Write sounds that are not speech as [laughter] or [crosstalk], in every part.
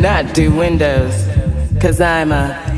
not do windows, cause I'm a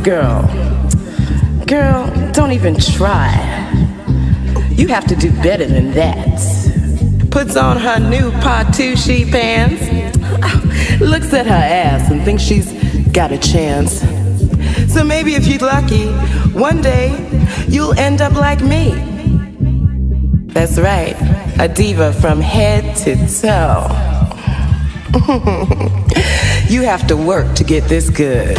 girl. Girl, don't even try. You have to do better than that. Puts on her new Patushi pants, [laughs] looks at her ass and thinks she's got a chance. So maybe if you're lucky, one day you'll end up like me. That's right, a diva from head to toe. [laughs] you have to work to get this good.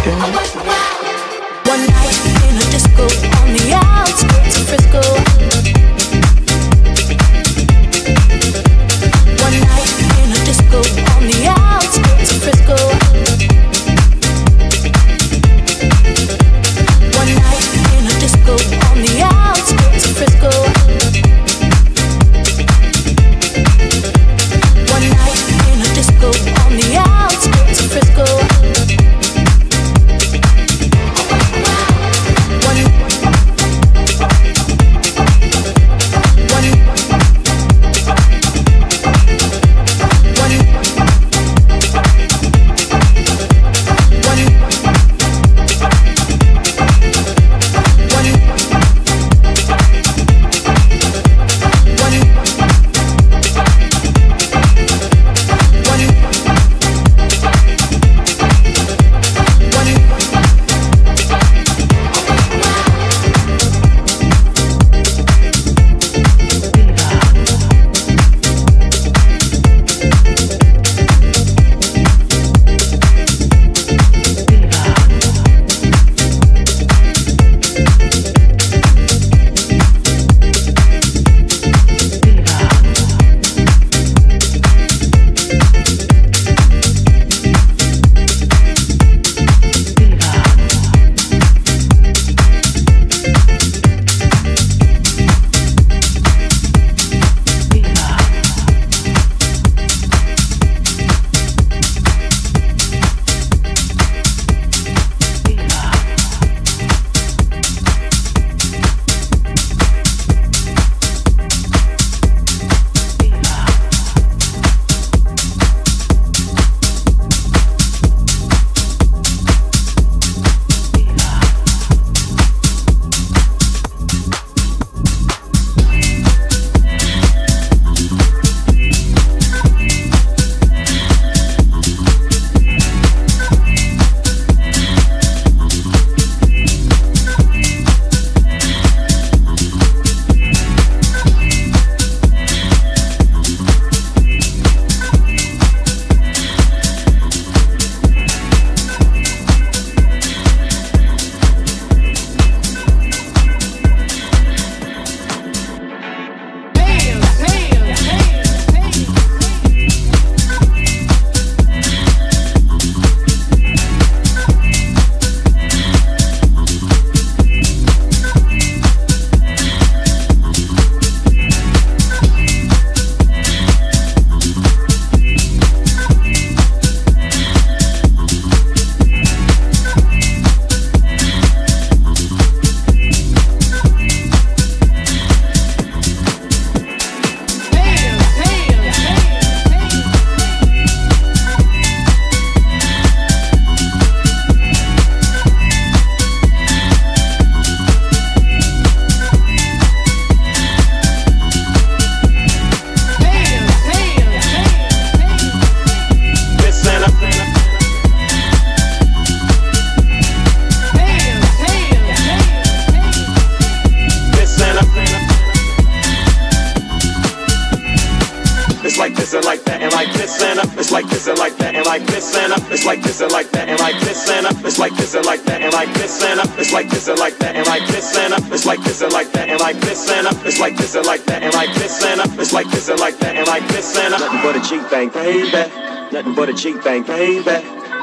Baby. Nothing but a cheap thing, baby.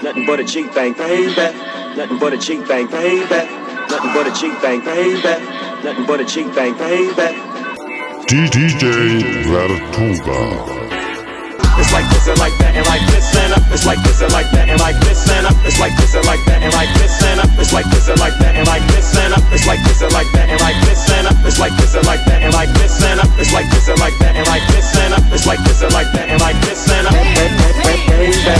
Nothing but a cheap thing, baby. Nothing but a cheap thing, baby. Nothing but a cheap thing, baby. Nothing but a cheap bang, baby. DJ Vertuga. It's like this and like that and like this and up. It's like this and like that and like this and up. It's like this and like that and like this and up. It's like this and like that and like this and up. It's like this and like that and like this and up. It's like this and like that and like this and up. It's like this and like that and like this and up. It's like this and like that and like this and up. Baby. Baby.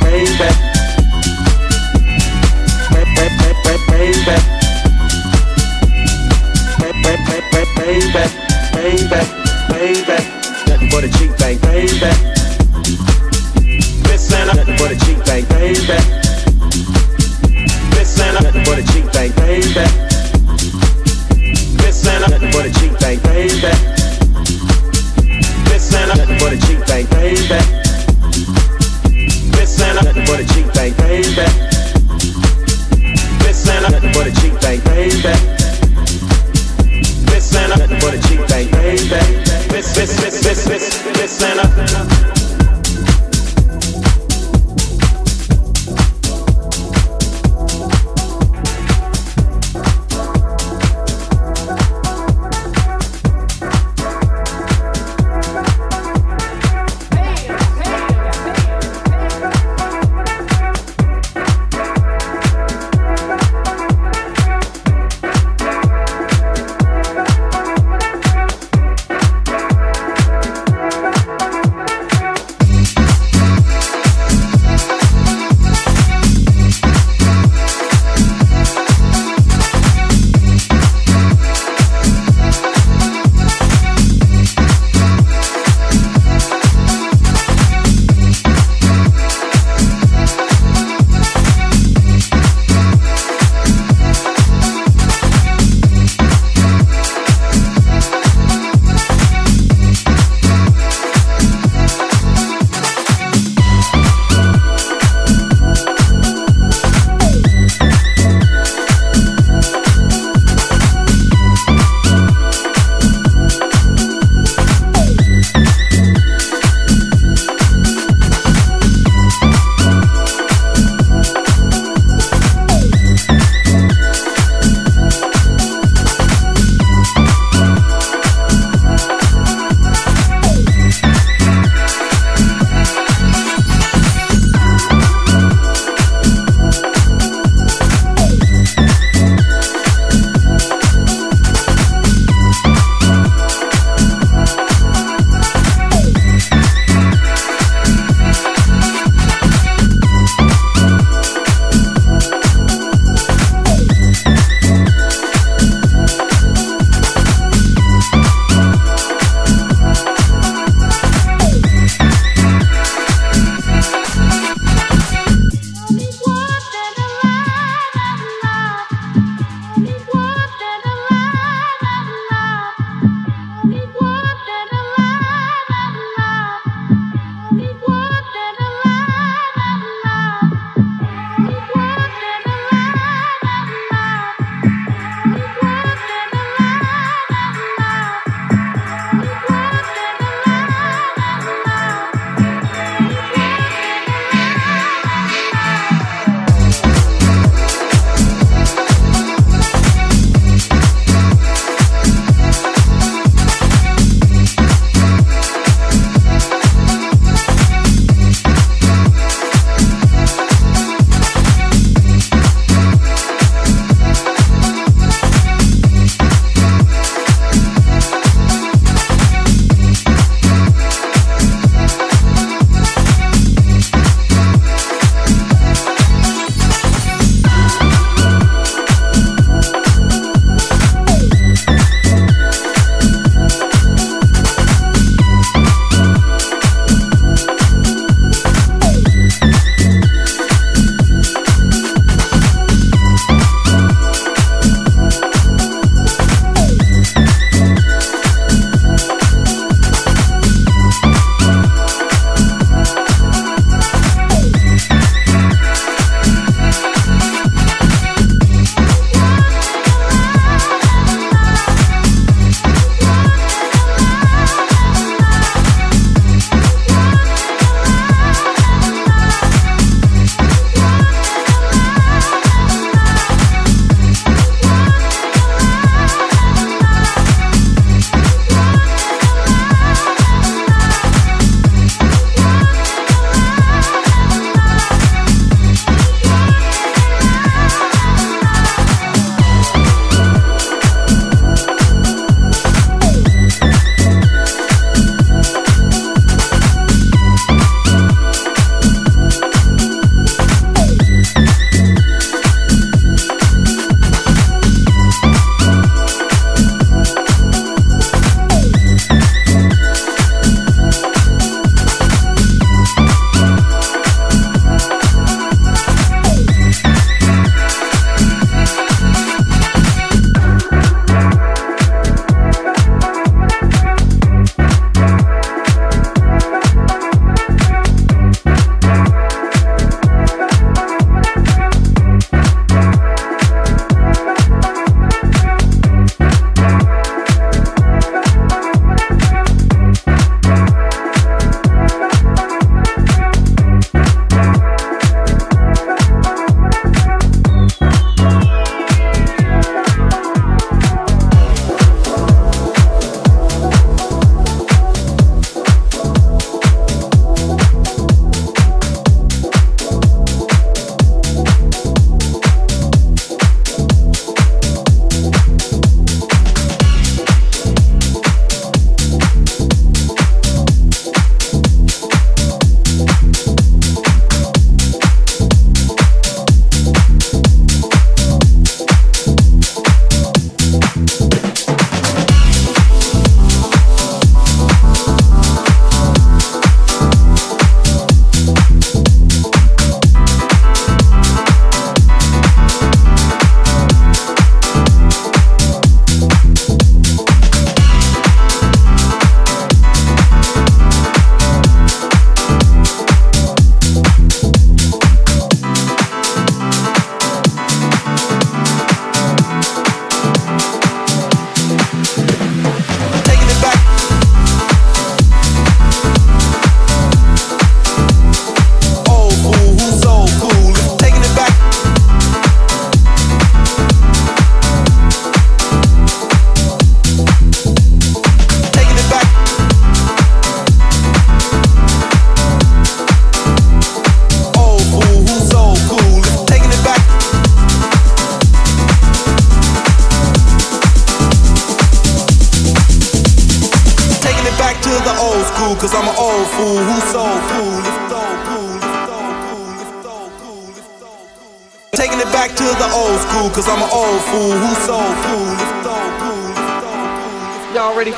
Baby. Baby baby baby. Nothing but a cheek bang, baby. Nothing but a cheek bang, baby. Nothing but a cheek bang, baby.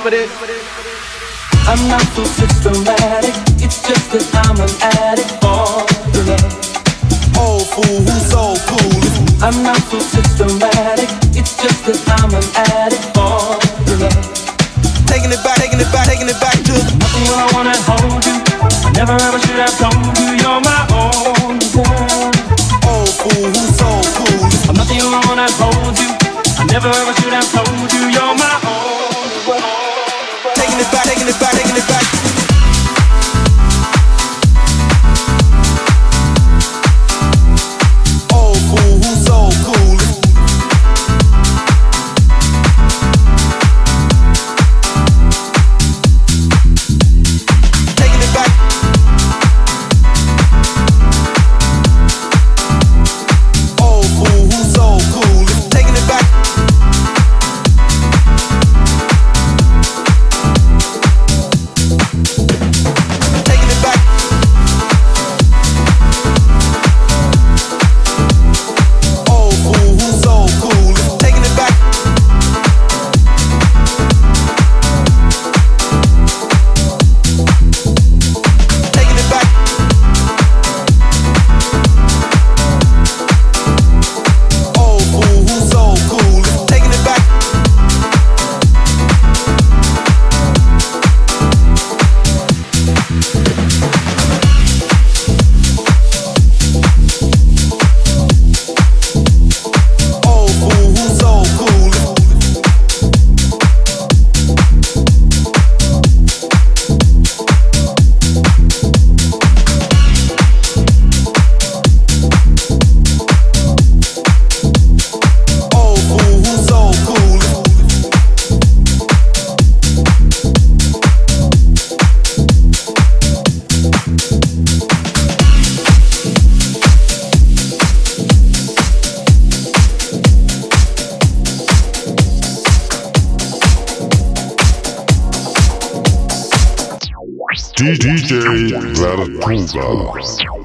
Y'all ready for this? I'm not so systematic, it's just that I'm an addict for your love. Old fool who's so cool. I'm not so systematic, it's just that I'm an addict for your love. Taking it back, taking it back, taking it back to Nothing when I wanna hold you. I never ever should have told you you're my own girl. Old fool who's so cool. I'm nothing when I wanna hold you. I never ever should have told you DJ Vertuga.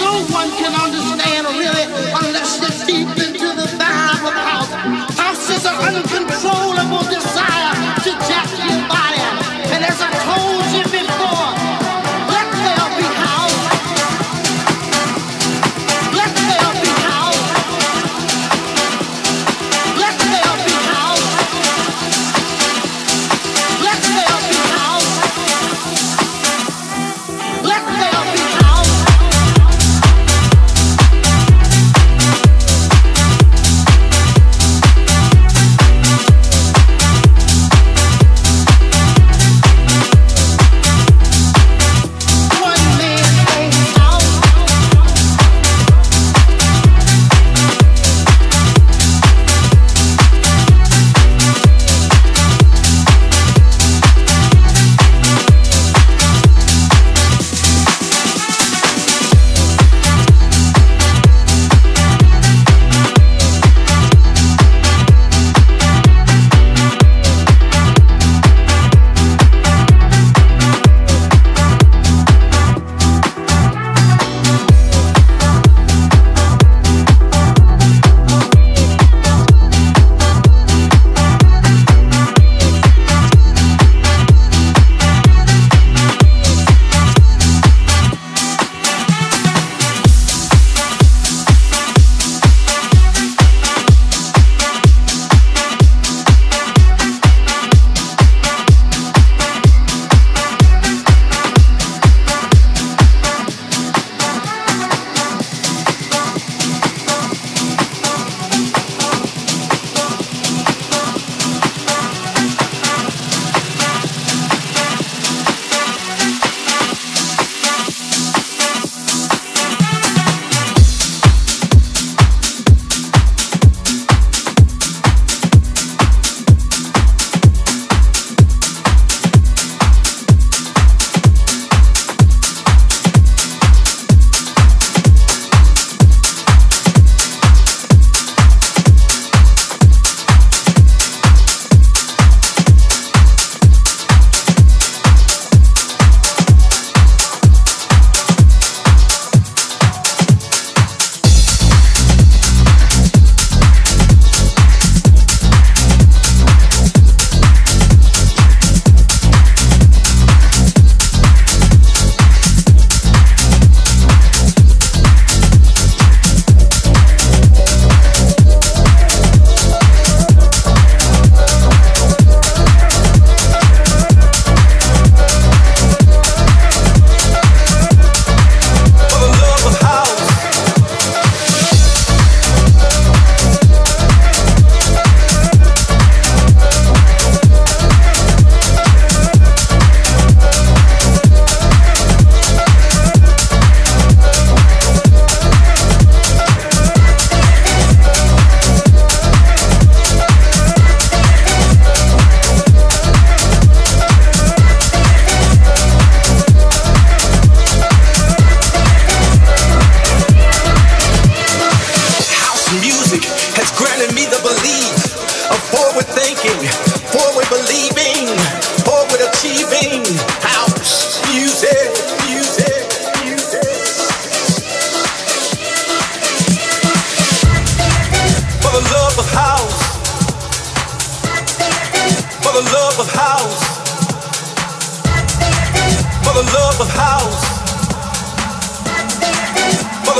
no one can understand really unless you're deep into the vibe of house. House is an uncontrollable desire.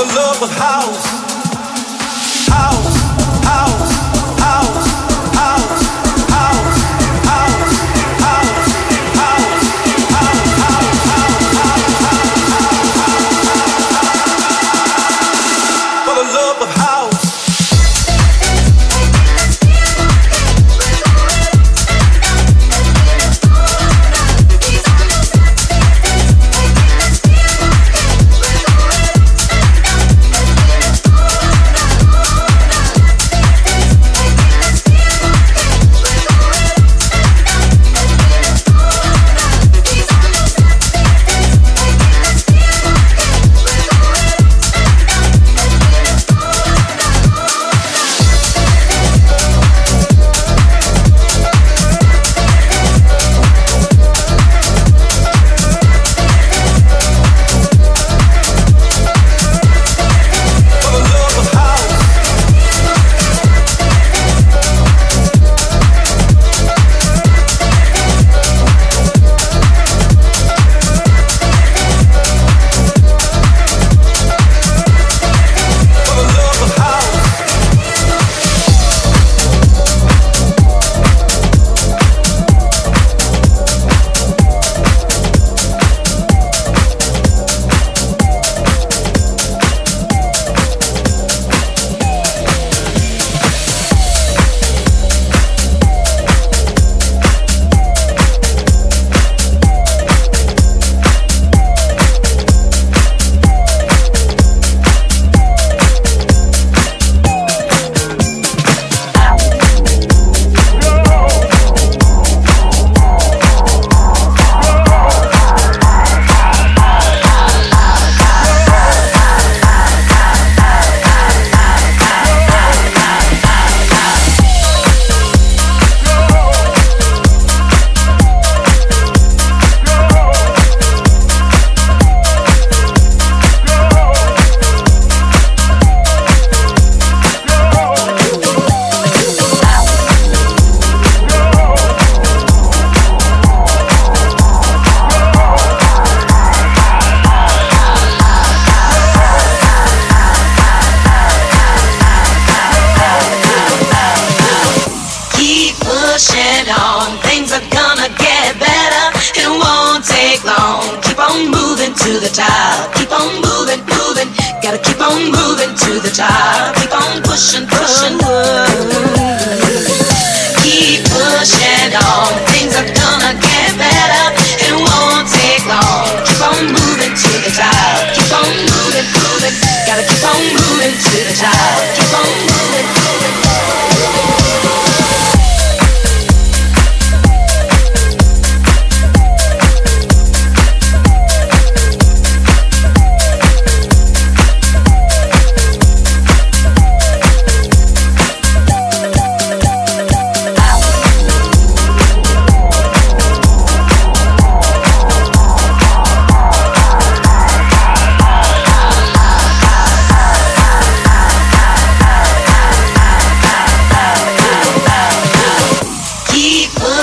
love with house.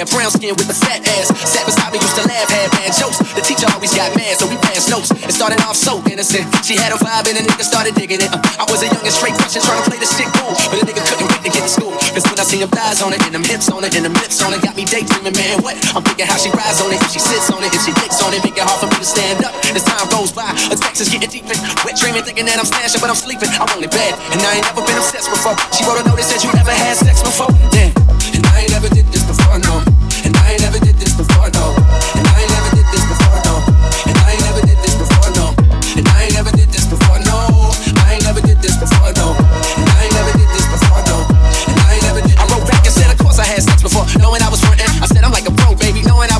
Long brown skin with a fat ass. Sat beside me, used to laugh, had bad jokes. The teacher always got mad, so we passed notes. It started off so innocent. She had a vibe and a nigga started digging it. Uh, I was a young and straight Russian trying to play the shit cool. But a nigga couldn't wait to get to school. Cause when I seen them thighs on it, and them hips on it, and them lips on it, got me daydreaming, man. What? I'm thinking how she rides on it, if she sits on it, if she licks on it, make it hard for me to stand up. As time goes by, a text is getting deeper. Wet dreaming, thinking that I'm smashing, but I'm sleeping. I want it bad, and I ain't never been obsessed before. She wrote a note that said you never had sex before. Damn. And I ain't never did this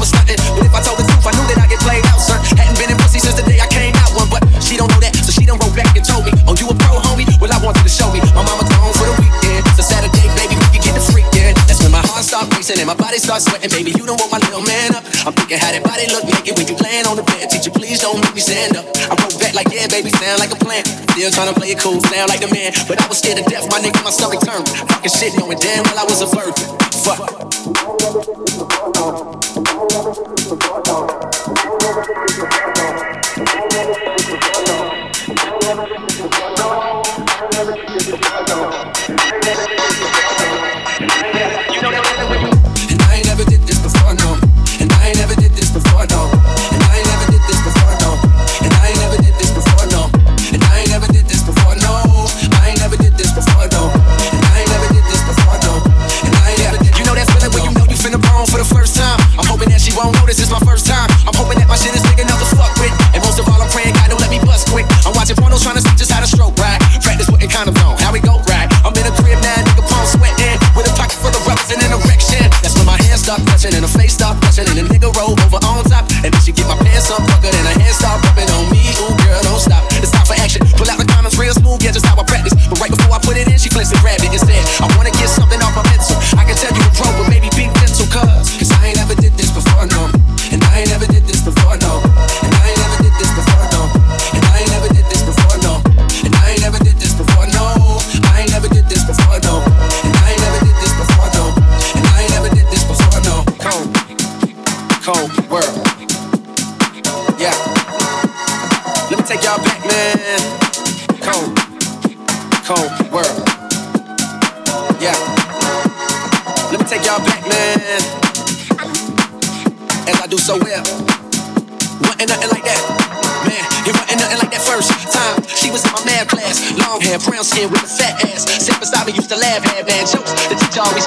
Was stuntin'. But if I told the truth, I knew that I get played out, sir. Hadn't been in pussy since the day I came out one, but she don't know that, so she done wrote back and told me, oh you a pro, homie? Well I wanted to show me. My mama gone for the weekend, so Saturday, baby, we can get the freakin'. That's when my heart start racing and my body starts sweating, baby. You don't want my little man up. I'm thinking how that body look naked when you laying on the bed. Teacher, please don't make me stand up. I wrote back like, yeah, baby, sound like a plan. Still trying to play it cool, sound like the man, but I was scared to death. My nigga, my stomach turned. Fucking shit, knowing damn well I was a virgin. Fuck. brown skin with a fat ass. Sam beside me used to laugh, at bad jokes. The teacher always